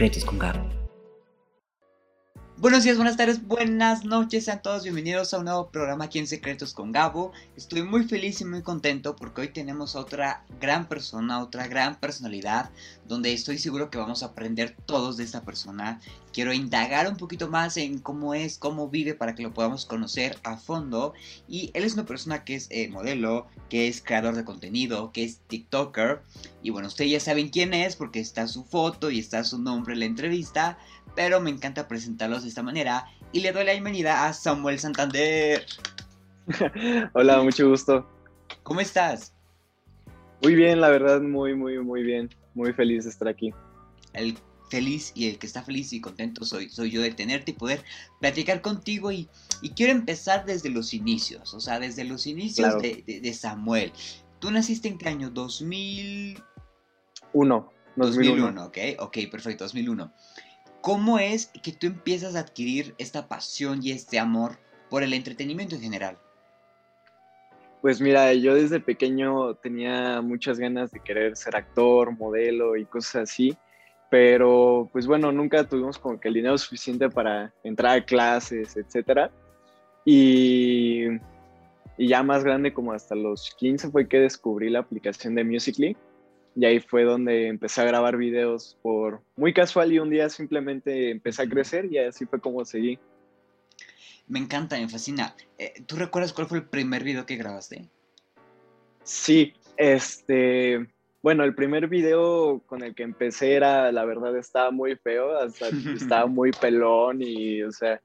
Con Gabo. Buenos días, buenas tardes, buenas noches, sean todos bienvenidos a un nuevo programa aquí en Secretos con Gabo. Estoy muy feliz y muy contento porque hoy tenemos a otra gran persona, otra gran personalidad, donde estoy seguro que vamos a aprender todos de esta persona. Quiero indagar un poquito más en cómo es, cómo vive para que lo podamos conocer a fondo. Y él es una persona que es eh, modelo, que es creador de contenido, que es TikToker. Y bueno, ustedes ya saben quién es porque está su foto y está su nombre en la entrevista pero me encanta presentarlos de esta manera y le doy la bienvenida a Samuel Santander. Hola, mucho gusto. ¿Cómo estás? Muy bien, la verdad, muy, muy, muy bien. Muy feliz de estar aquí. El feliz y el que está feliz y contento soy, soy yo de tenerte y poder platicar contigo y, quiero empezar desde los inicios, o sea, desde los inicios de, Samuel. ¿Tú naciste en qué año? 2001. 2001. 2001, ok, ok, perfecto, 2001. ¿Cómo es que tú empiezas a adquirir esta pasión y este amor por el entretenimiento en general? Pues mira, yo desde pequeño tenía muchas ganas de querer ser actor, modelo y cosas así, pero pues bueno, nunca tuvimos como que el dinero suficiente para entrar a clases, etcétera. Y, y ya más grande, como hasta los 15, fue que descubrí la aplicación de Musical.ly y ahí fue donde empecé a grabar videos por muy casual y un día simplemente empecé a crecer y así fue como seguí. Me encanta, me fascina. Eh, ¿Tú recuerdas cuál fue el primer video que grabaste? Sí, este, bueno, el primer video con el que empecé era, la verdad, estaba muy feo, hasta estaba muy pelón y, o sea,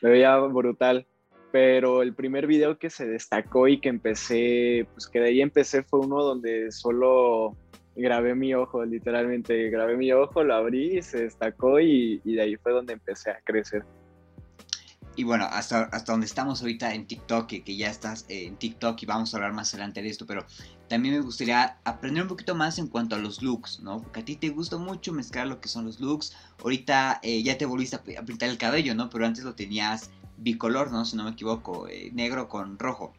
me veía brutal. Pero el primer video que se destacó y que empecé, pues que de ahí empecé fue uno donde solo grabé mi ojo, literalmente grabé mi ojo, lo abrí, se destacó y, de ahí fue donde empecé a crecer. Y bueno, hasta, hasta donde estamos ahorita en TikTok, que, que ya estás en TikTok y vamos a hablar más adelante de esto, pero también me gustaría aprender un poquito más en cuanto a los looks, ¿no? Porque a ti te gusta mucho mezclar lo que son los looks. Ahorita eh, ya te volviste a, pintar el cabello, ¿no? Pero antes lo tenías bicolor, ¿no? Si no me equivoco, eh, negro con rojo.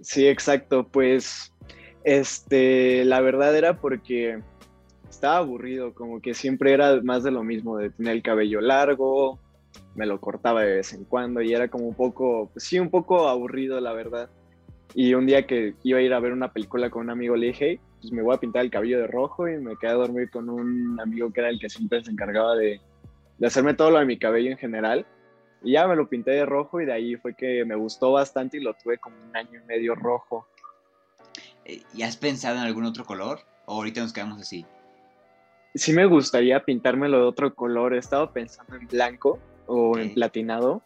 Sí, exacto. Pues este, la verdad era porque estaba aburrido, como que siempre era más de lo mismo, de tener el cabello largo, me lo cortaba de vez en cuando y era como un poco, pues sí, un poco aburrido, la verdad. Y un día que iba a ir a ver una película con un amigo, le dije, pues me voy a pintar el cabello de rojo y me quedé a dormir con un amigo que era el que siempre se encargaba de, de hacerme todo lo de mi cabello en general. Y ya me lo pinté de rojo y de ahí fue que me gustó bastante y lo tuve como un año y medio rojo. Eh, ¿Y has pensado en algún otro color? ¿O ahorita nos quedamos así? Sí me gustaría pintármelo de otro color. He estado pensando en blanco o en platinado.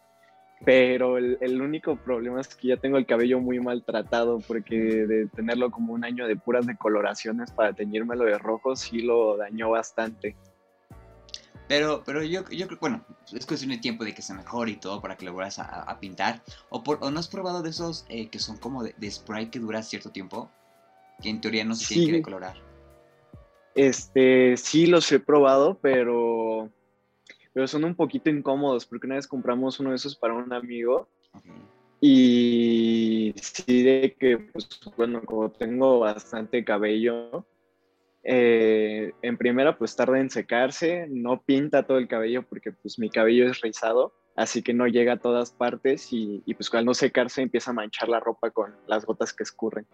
Pero el, el, único problema es que ya tengo el cabello muy maltratado porque de tenerlo como un año de puras decoloraciones para teñírmelo de rojo sí lo dañó bastante. Pero, pero yo, yo creo, bueno, es cuestión de tiempo de que se mejore y todo para que lo vuelvas a, pintar. O, por, ¿O no has probado de esos eh, que son como de, spray que dura cierto tiempo? Que en teoría no se tiene que decolorar. Este, sí los he probado, pero, pero son un poquito incómodos porque una vez compramos uno de esos para un amigo. Y sí, de que, pues, bueno, como tengo bastante cabello, eh, en primera, pues tarda en secarse, no pinta todo el cabello porque pues mi cabello es rizado, así que no llega a todas partes y, pues al no secarse empieza a manchar la ropa con las gotas que escurren.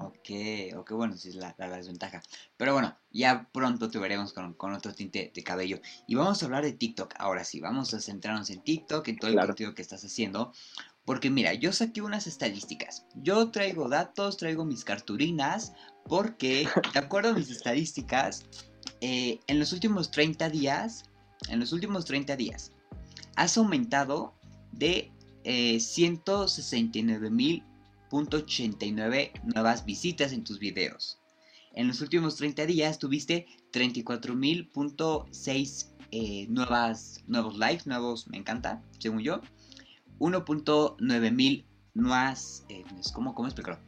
Ok, ok, bueno, sí es la, desventaja. Pero bueno, ya pronto te veremos con, otro tinte de cabello. Y vamos a hablar de TikTok ahora sí, vamos a centrarnos en TikTok, en todo el contenido que estás haciendo. Porque mira, yo saqué unas estadísticas. Yo traigo datos, traigo mis cartulinas, porque, de acuerdo a mis estadísticas, eh, en los últimos 30 días, en los últimos 30 días, has aumentado de eh, 169.089 nuevas visitas en tus videos. En los últimos 30 días tuviste 34.000.6 eh, nuevos likes, nuevos, me encanta, según yo. 1.9 mil nuevas, eh, ¿cómo, ¿cómo explicarlo?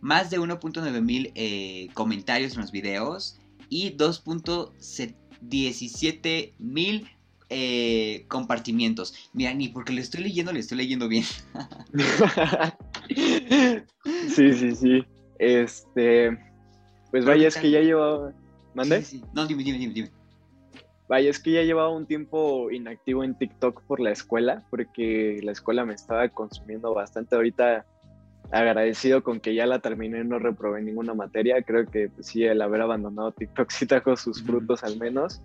Más de 1.9 mil eh, comentarios en los videos y 2.17 mil eh, compartimientos. Mira, ni porque le estoy leyendo, le estoy leyendo bien. sí, sí, sí. Este, pues vaya, es que ya llevaba... ¿Mande? No, dime, dime, dime, dime. Vaya, es que ya llevaba un tiempo inactivo en TikTok por la escuela, porque la escuela me estaba consumiendo bastante. Ahorita agradecido con que ya la terminé, no reprobé ninguna materia. Creo que pues, sí, el haber abandonado TikTok sí trajo sus frutos al menos.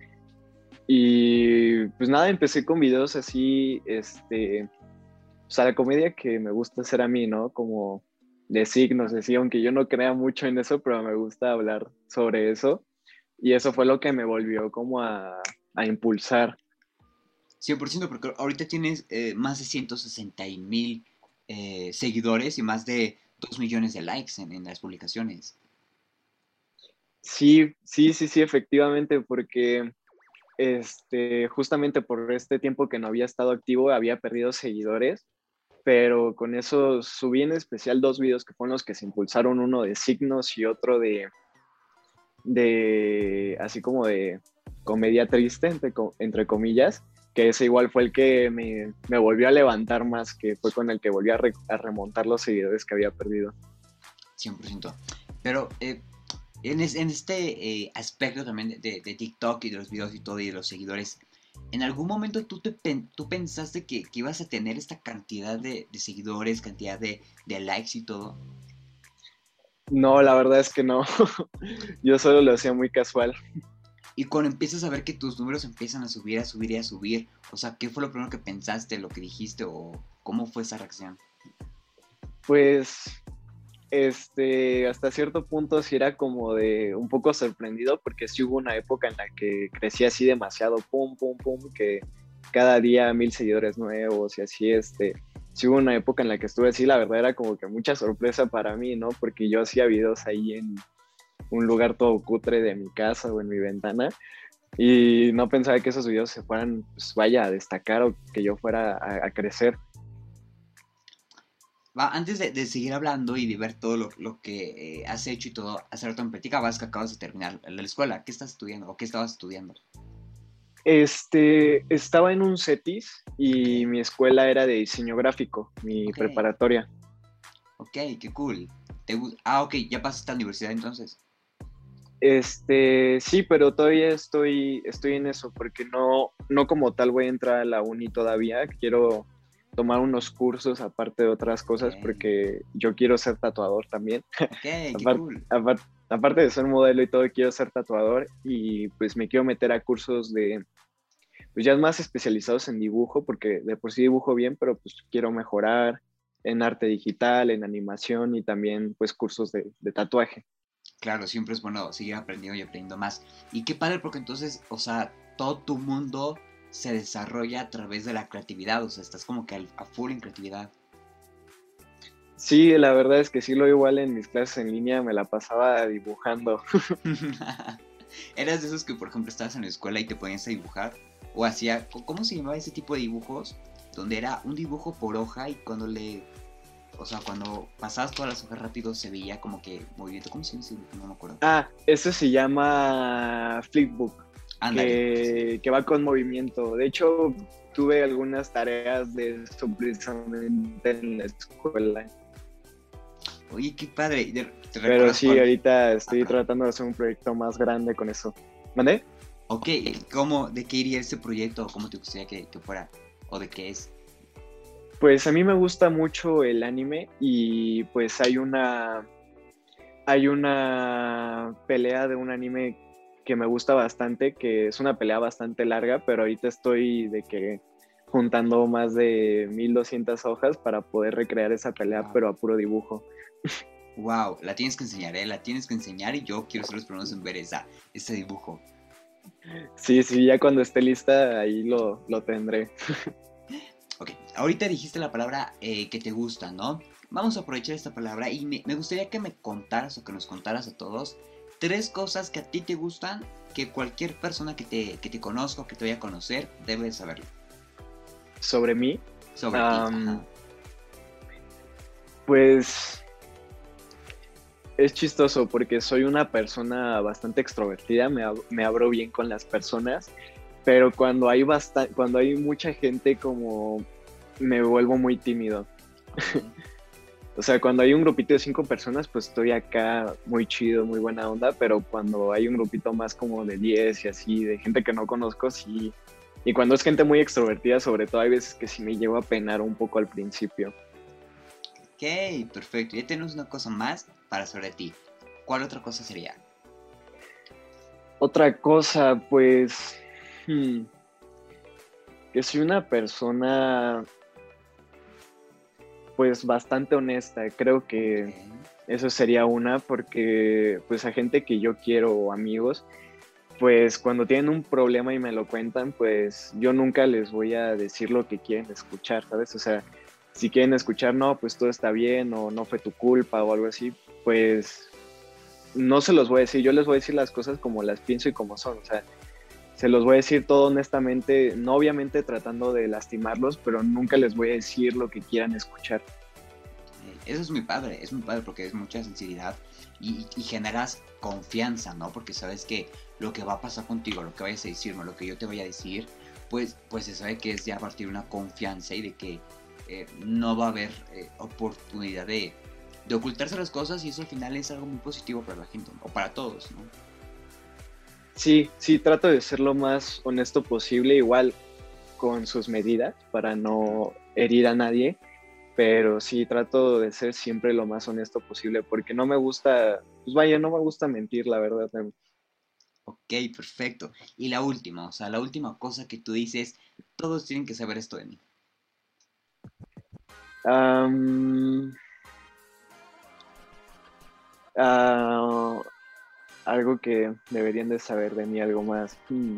Y pues nada, empecé con videos así, este, o sea, la comedia que me gusta hacer a mí, ¿no? Como de signos, así, aunque yo no crea mucho en eso, pero me gusta hablar sobre eso. Y eso fue lo que me volvió como a, a impulsar. 100%, porque ahorita tienes eh, más de 160 mil eh, seguidores y más de 2 millones de likes en, en, las publicaciones. Sí, sí, sí, sí, efectivamente, porque este, justamente por este tiempo que no había estado activo había perdido seguidores, pero con eso subí en especial dos videos que fueron los que se impulsaron, uno de signos y otro de, de así como de comedia triste, entre, comillas, que ese igual fue el que me, me, volvió a levantar más, que fue con el que volví a, a remontar los seguidores que había perdido. 100%. Pero eh, en, es, en, este eh, aspecto también de, de, TikTok y de los videos y todo y de los seguidores, ¿en algún momento tú, te, tú pensaste que, que ibas a tener esta cantidad de, de seguidores, cantidad de, de likes y todo? No, la verdad es que no. Yo solo lo hacía muy casual. Y cuando empiezas a ver que tus números empiezan a subir, a subir y a subir, o sea, ¿qué fue lo primero que pensaste, lo que dijiste o cómo fue esa reacción? Pues, este, hasta cierto punto sí era como de un poco sorprendido porque sí hubo una época en la que crecía así demasiado, pum, pum, pum, que cada día mil seguidores nuevos y así, este, sí hubo una época en la que estuve así, la verdad era como que mucha sorpresa para mí, ¿no? Porque yo hacía videos ahí en un lugar todo cutre de mi casa o en mi ventana y no pensaba que esos videos se fueran, pues vaya, a destacar o que yo fuera a, a crecer. Va, antes de, de, seguir hablando y de ver todo lo, lo que eh, has hecho y todo, hace rato me platicabas que acabas de terminar la escuela. ¿Qué estás estudiando o qué estabas estudiando? Este, estaba en un CETIS y mi escuela era de diseño gráfico, mi okay. preparatoria. Ok, qué cool. ¿Te, ah, ok, ya pasaste a la universidad entonces. Este, sí, pero todavía estoy, estoy en eso, porque no, no como tal voy a entrar a la uni todavía. Quiero tomar unos cursos aparte de otras cosas, okay. porque yo quiero ser tatuador también. Okay, aparte, cool. aparte, aparte de ser modelo y todo, quiero ser tatuador y pues me quiero meter a cursos de, pues ya más especializados en dibujo, porque de por sí dibujo bien, pero pues quiero mejorar en arte digital, en animación y también pues cursos de, de tatuaje claro, siempre es bueno seguir aprendiendo y aprendiendo más. Y qué padre porque entonces, o sea, todo tu mundo se desarrolla a través de la creatividad, o sea, estás como que a full en creatividad. Sí, la verdad es que sí lo igual en mis clases en línea, me la pasaba dibujando. ¿Eras de esos que, por ejemplo, estabas en la escuela y te ponías a dibujar? O hacía, ¿cómo se llamaba ese tipo de dibujos? Donde era un dibujo por hoja y cuando le o sea, cuando pasabas todas las hojas rápido se veía como que movimiento. ¿Cómo se dice? No me acuerdo. Ah, eso se llama Flipbook. Que, que, va con movimiento. De hecho, tuve algunas tareas de eso precisamente en la escuela. Oye, qué padre. ¿Te Pero sí, cuál? ahorita estoy Ajá. tratando de hacer un proyecto más grande con eso. ¿Mandé? Ok, ¿cómo, ¿de qué iría ese proyecto? ¿Cómo te gustaría que, que fuera? ¿O de qué es? Pues a mí me gusta mucho el anime y pues hay una hay una pelea de un anime que me gusta bastante, que es una pelea bastante larga, pero ahorita estoy de que juntando más de 1200 hojas para poder recrear esa pelea, wow. pero a puro dibujo. Wow, la tienes que enseñar, ¿eh? La tienes que enseñar y yo quiero ser los primeros en ver esa, ese dibujo. Sí, sí, ya cuando esté lista ahí lo, lo tendré. Ok, ahorita dijiste la palabra eh, que te gusta, ¿no? Vamos a aprovechar esta palabra y me, me, gustaría que me contaras o que nos contaras a todos tres cosas que a ti te gustan que cualquier persona que te, que te conozca o que te vaya a conocer debe saberlo. ¿Sobre mí? Sobre um, ti. Pues es chistoso porque soy una persona bastante extrovertida, me, ab me abro bien con las personas pero cuando hay bastante, cuando hay mucha gente como me vuelvo muy tímido. O sea, cuando hay un grupito de cinco personas, pues estoy acá muy chido, muy buena onda, pero cuando hay un grupito más como de 10 y así, de gente que no conozco, sí. Y cuando es gente muy extrovertida, sobre todo, hay veces que sí me llevo a penar un poco al principio. Ok, perfecto. Ya tenemos una cosa más para sobre ti. ¿Cuál otra cosa sería? Otra cosa, pues... Hmm, que soy una persona pues bastante honesta. Creo que eso sería una porque pues a gente que yo quiero o amigos, pues cuando tienen un problema y me lo cuentan, pues yo nunca les voy a decir lo que quieren escuchar, ¿sabes? O sea, si quieren escuchar, no, pues todo está bien o no fue tu culpa o algo así, pues no se los voy a decir, yo les voy a decir las cosas como las pienso y como son, o sea, se los voy a decir todo honestamente, no obviamente tratando de lastimarlos, pero nunca les voy a decir lo que quieran escuchar. Eh, eso es muy padre, es muy padre porque es mucha sinceridad y, generas confianza, ¿no? Porque sabes que lo que va a pasar contigo, lo que vayas a decirme, lo que yo te voy a decir, pues, pues se sabe que es ya partir una confianza y de que eh, no va a haber eh, oportunidad de, de ocultarse las cosas y eso al final es algo muy positivo para la gente, o para todos, ¿no? Sí, sí, trato de ser lo más honesto posible, igual con sus medidas para no herir a nadie, pero sí trato de ser siempre lo más honesto posible porque no me gusta, pues vaya, no me gusta mentir, la verdad. Ok, perfecto. Y la última, o sea, la última cosa que tú dices, todos tienen que saber esto de mí. Um, algo que deberían de saber de mí, algo más. Hmm.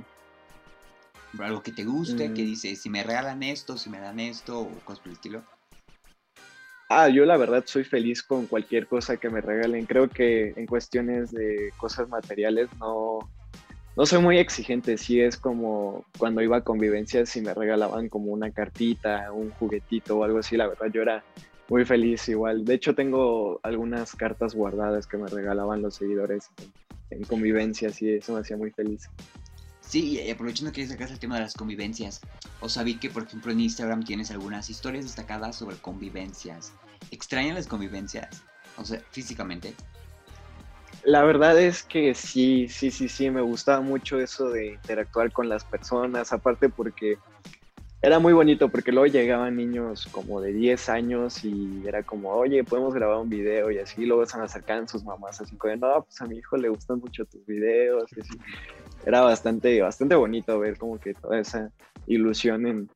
Algo que te guste, que mm. dice, si me regalan esto, si me dan esto, o cosas por el estilo. Ah, yo la verdad soy feliz con cualquier cosa que me regalen. Creo que en cuestiones de cosas materiales no, no soy muy exigente. Sí es como cuando iba a convivencias y me regalaban como una cartita, un juguetito o algo así. La verdad yo era muy feliz igual. De hecho tengo algunas cartas guardadas que me regalaban los seguidores en convivencias y eso me hacía muy feliz. Sí, y aprovechando que sacas el tema de las convivencias, os sabí que por ejemplo en Instagram tienes algunas historias destacadas sobre convivencias. ¿Extrañan las convivencias? O sea, físicamente. La verdad es que sí, sí, sí, sí, me gustaba mucho eso de interactuar con las personas, aparte porque era muy bonito porque luego llegaban niños como de 10 años y era como, oye, podemos grabar un video y así, luego se me acercaban sus mamás así como, no, pues a mi hijo le gustan mucho tus videos y así. Era bastante, bastante bonito ver como que toda esa ilusión en,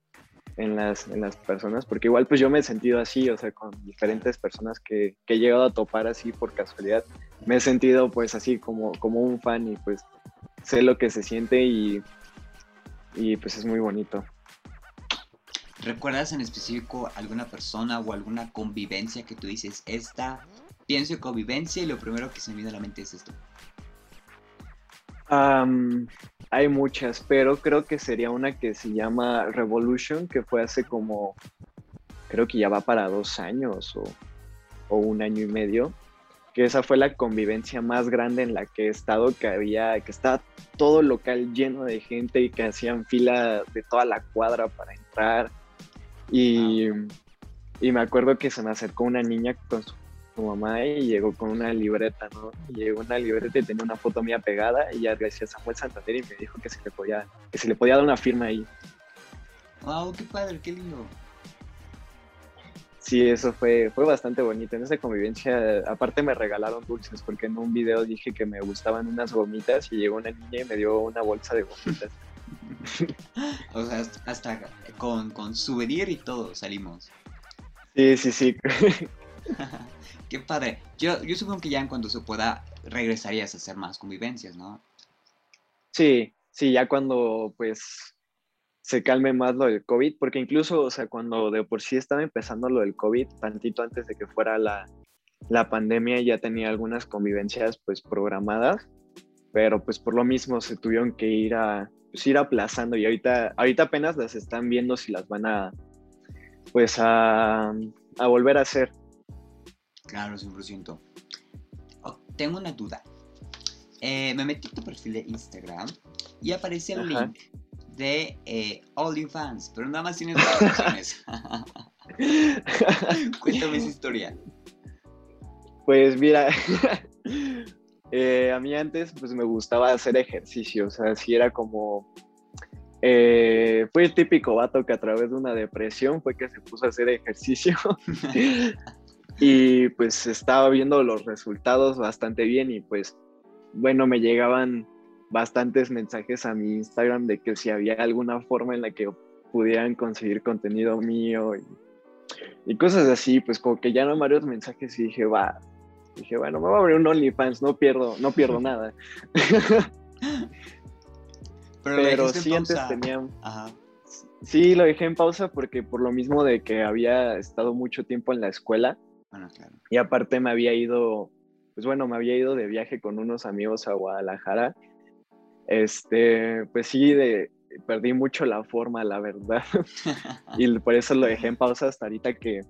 en, las, en las personas, porque igual pues yo me he sentido así, o sea, con diferentes personas que, que he llegado a topar así por casualidad, me he sentido pues así como, como un fan y pues sé lo que se siente y, y pues es muy bonito. ¿Recuerdas en específico alguna persona o alguna convivencia que tú dices, esta, pienso en convivencia y lo primero que se me viene a la mente es esto? hay muchas, pero creo que sería una que se llama Revolution, que fue hace como, creo que ya va para dos años o, o un año y medio, que esa fue la convivencia más grande en la que he estado, que había, que estaba todo local lleno de gente y que hacían fila de toda la cuadra para entrar y, me acuerdo que se me acercó una niña con su, mamá y llegó con una libreta, ¿no? Y llegó una libreta y tenía una foto mía pegada y ya decía Samuel Santander y me dijo que se le podía, que se le podía dar una firma ahí. ¡Wow! ¡Qué padre! ¡Qué lindo! Sí, eso fue, fue bastante bonito. En esa convivencia, aparte me regalaron dulces, porque en un video dije que me gustaban unas gomitas y llegó una niña y me dio una bolsa de gomitas. o sea, hasta con, con souvenir y todo salimos. Sí, sí, sí. Qué padre. Yo, yo supongo que ya en cuanto se pueda regresarías a hacer más convivencias, ¿no? Sí, sí, ya cuando pues se calme más lo del COVID, porque incluso, o sea, cuando de por sí estaba empezando lo del COVID, tantito antes de que fuera la, la pandemia, ya tenía algunas convivencias pues programadas, pero pues por lo mismo se tuvieron que ir a, pues, ir aplazando y ahorita, ahorita apenas las están viendo si las van a, pues a, a volver a hacer. Claro, 100%. tengo una duda. Eh, me metí en tu perfil de Instagram y aparece el link de eh, OnlyFans, pero nada más tienes dos opciones. Cuéntame esa historia. Pues mira, eh, a mí antes pues me gustaba hacer ejercicio, o sea, si era como... Eh, fue el típico vato que a través de una depresión fue que se puso a hacer ejercicio. Y pues estaba viendo los resultados bastante bien y pues bueno, me llegaban bastantes mensajes a mi Instagram de que si había alguna forma en la que pudieran conseguir contenido mío y, cosas así, pues como que ya no varios mensajes y dije, va, dije, bueno, me voy a abrir un OnlyFans, no pierdo, no pierdo nada. Pero, sí antes tenía... Sí, lo dejé en pausa porque por lo mismo de que había estado mucho tiempo en la escuela. Y aparte me había ido, pues bueno, me había ido de viaje con unos amigos a Guadalajara. Este, pues sí, de, perdí mucho la forma, la verdad. y por eso lo dejé en pausa hasta ahorita que,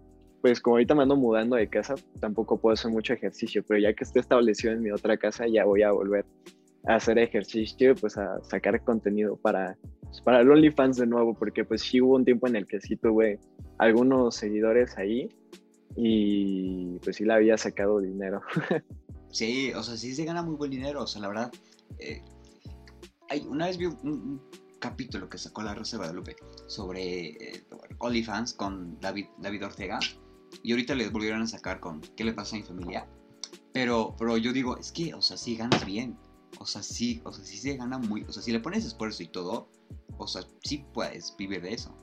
pues como ahorita me ando mudando de casa, tampoco puedo hacer mucho ejercicio, pero ya que esté establecido en mi otra casa, ya voy a volver a hacer ejercicio, pues a sacar contenido para, pues, para el OnlyFans de nuevo, porque pues sí hubo un tiempo en el que sí tuve algunos seguidores ahí y pues sí le había sacado dinero. sí, o sea, sí se gana muy buen dinero, o sea, la verdad, eh, hay, una vez vi un, capítulo que sacó la Rosa de Guadalupe sobre eh, OnlyFans con David, David Ortega y ahorita le volvieron a sacar con ¿Qué le pasa a mi familia? Pero, pero yo digo, es que, o sea, sí ganas bien. O sea, sí, o sea, sí se gana muy. O sea, si le pones esfuerzo y todo, o sea, sí puedes vivir de eso.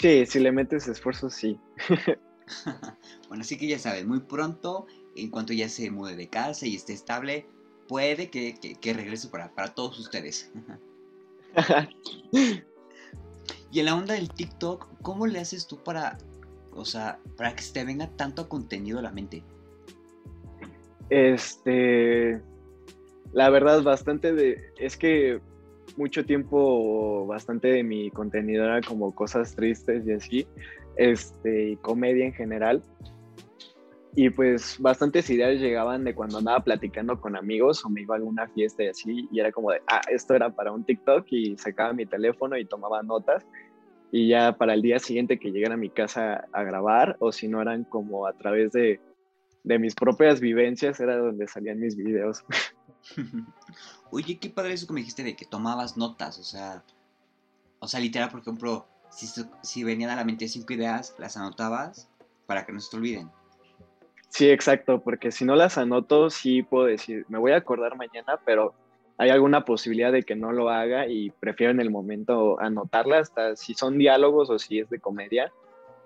Sí, si le metes esfuerzo, sí. bueno, así que ya sabes, muy pronto, en cuanto ya se mude de casa y esté estable, puede que, que, regrese para, para todos ustedes. y en la onda del TikTok, ¿cómo le haces tú para, o sea, para que se te venga tanto contenido a la mente? Este, la verdad, bastante de, es que mucho tiempo, bastante de mi contenido era como cosas tristes y así, este, y comedia en general. Y pues bastantes ideas llegaban de cuando andaba platicando con amigos o me iba a alguna fiesta y así, y era como de, ah, esto era para un TikTok y sacaba mi teléfono y tomaba notas. Y ya para el día siguiente que llegara a mi casa a grabar, o si no eran como a través de, de mis propias vivencias, era donde salían mis videos. Oye, qué padre eso que me dijiste de que tomabas notas, o sea, o sea, literal, por ejemplo, si, si venían a la mente cinco ideas, las anotabas para que no se te olviden. Sí, exacto, porque si no las anoto, sí puedo decir, me voy a acordar mañana, pero hay alguna posibilidad de que no lo haga y prefiero en el momento anotarlas, hasta si son diálogos o si es de comedia,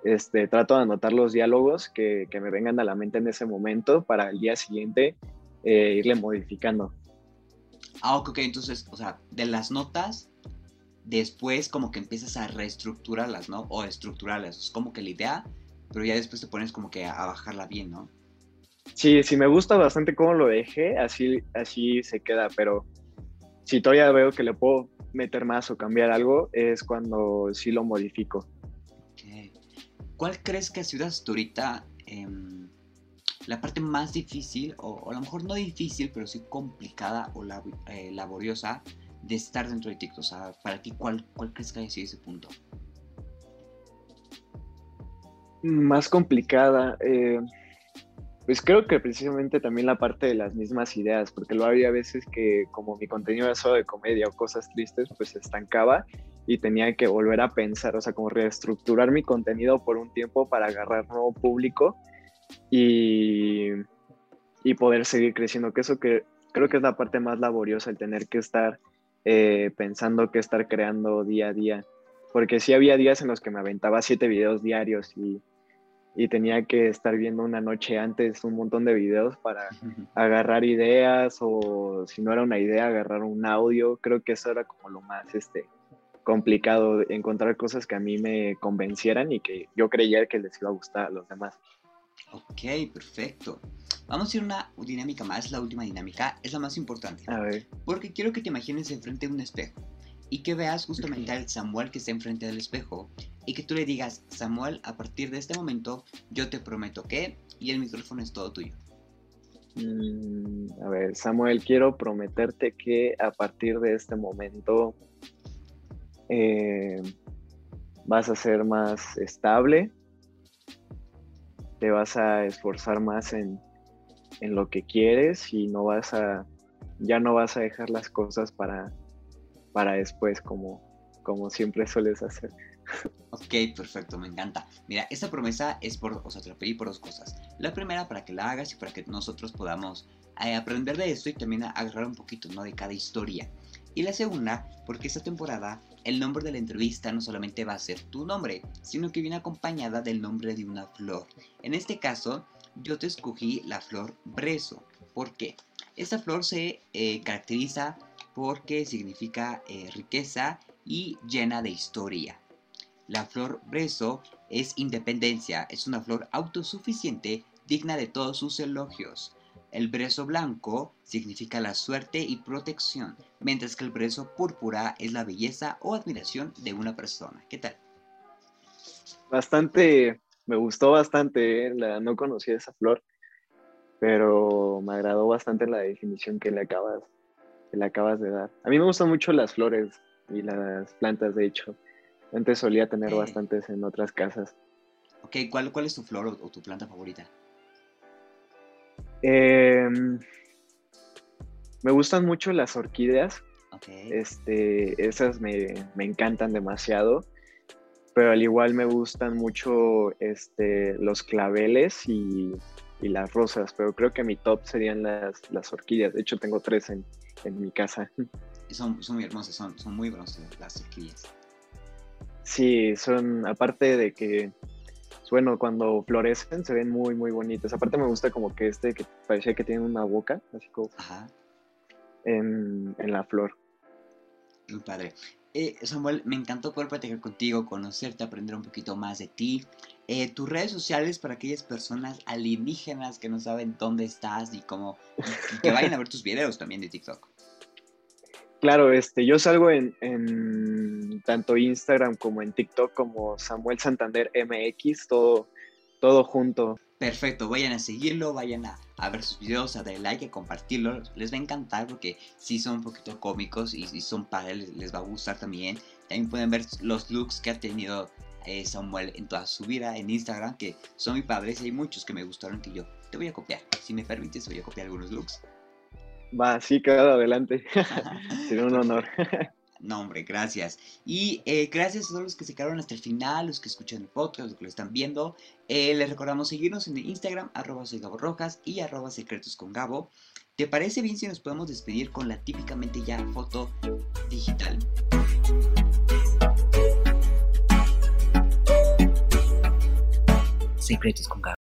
este, trato de anotar los diálogos que, que me vengan a la mente en ese momento para el día siguiente eh, irle modificando. Ah, ok, entonces, o sea, de las notas, después como que empiezas a reestructurarlas, ¿no? O estructurarlas, es como que la idea, pero ya después te pones como que a bajarla bien, ¿no? Sí, sí me gusta bastante cómo lo dejé, así, así se queda, pero si todavía veo que le puedo meter más o cambiar algo, es cuando sí lo modifico. ¿Cuál crees que ha sido hasta ahorita la parte más difícil, o, a lo mejor no difícil, pero sí complicada o eh, laboriosa de estar dentro de TikTok? O sea, para ti, ¿cuál, cuál crees que haya sido ese punto? Más complicada. Eh, pues creo que precisamente también la parte de las mismas ideas, porque lo había veces que como mi contenido era solo de comedia o cosas tristes, pues se estancaba y tenía que volver a pensar, o sea, como reestructurar mi contenido por un tiempo para agarrar nuevo público y, y poder seguir creciendo, que eso que creo que es la parte más laboriosa, el tener que estar eh, pensando que estar creando día a día, porque sí había días en los que me aventaba siete videos diarios y y tenía que estar viendo una noche antes un montón de videos para agarrar ideas o si no era una idea, agarrar un audio. Creo que eso era como lo más este, complicado, encontrar cosas que a mí me convencieran y que yo creía que les iba a gustar a los demás. Ok, perfecto. Vamos a ir una dinámica más, la última dinámica, es la más importante. A ver. Porque quiero que te imagines enfrente de un espejo y que veas justamente al Samuel que está enfrente del espejo y que tú le digas, Samuel, a partir de este momento yo te prometo que y el micrófono es todo tuyo. Mm, a ver, Samuel, quiero prometerte que a partir de este momento eh, vas a ser más estable, te vas a esforzar más en, en lo que quieres y no vas a, ya no vas a dejar las cosas para, para después como, como siempre sueles hacer. Ok, perfecto, me encanta. Mira, esta promesa es por, o sea, te la pedí por dos cosas. La primera, para que la hagas y para que nosotros podamos eh, aprender de esto y también agarrar un poquito, ¿no? De cada historia. Y la segunda, porque esta temporada el nombre de la entrevista no solamente va a ser tu nombre, sino que viene acompañada del nombre de una flor. En este caso, yo te escogí la flor brezo. ¿Por qué? Esta flor se eh, caracteriza porque significa eh, riqueza y llena de historia. La flor brezo es independencia, es una flor autosuficiente, digna de todos sus elogios. El brezo blanco significa la suerte y protección, mientras que el brezo púrpura es la belleza o admiración de una persona. ¿Qué tal? Bastante, me gustó bastante, ¿eh? la, no conocía esa flor, pero me agradó bastante la definición que le acabas, que le acabas de dar. A mí me gustan mucho las flores y las plantas, de hecho. Antes solía tener bastantes en otras casas. Ok, ¿cuál, cuál es tu flor o, tu planta favorita? Em, me gustan mucho las orquídeas. Okay. Este, esas me, me, encantan demasiado. Pero al igual me gustan mucho este, los claveles y, y, las rosas. Pero creo que mi top serían las, las orquídeas. De hecho, tengo tres en, en mi casa. Son, son muy hermosas, son, son muy hermosas las orquídeas. Sí, son, aparte de que, bueno, cuando florecen se ven muy, muy bonitas. Aparte me gusta como que este, que parecía que tiene una boca, así como En, la flor. Muy padre. Eh, Samuel, me encantó poder platicar contigo, conocerte, aprender un poquito más de ti. Eh, tus redes sociales para aquellas personas alienígenas que no saben dónde estás y cómo, que vayan a ver tus videos también de TikTok. Claro, este, yo salgo en, tanto Instagram como en TikTok como Samuel Santander MX, todo, todo junto. Perfecto, vayan a seguirlo, vayan a, ver sus videos, a darle like, a compartirlo, les va a encantar porque sí son un poquito cómicos y, si son padres, les, va a gustar también. También pueden ver los looks que ha tenido eh, Samuel en toda su vida en Instagram, que son muy padres y hay muchos que me gustaron que yo te voy a copiar. Si me permites, voy a copiar algunos looks. Va, sí, claro, adelante. Sería un honor. No, hombre, gracias. Y eh, gracias a todos los que se quedaron hasta el final, los que escuchan el podcast, los que lo están viendo. Eh, les recordamos seguirnos en Instagram, arroba soy Gabo Rojas y arroba secretos con Gabo. ¿Te parece bien si nos podemos despedir con la típicamente ya foto digital? Secretos con Gabo.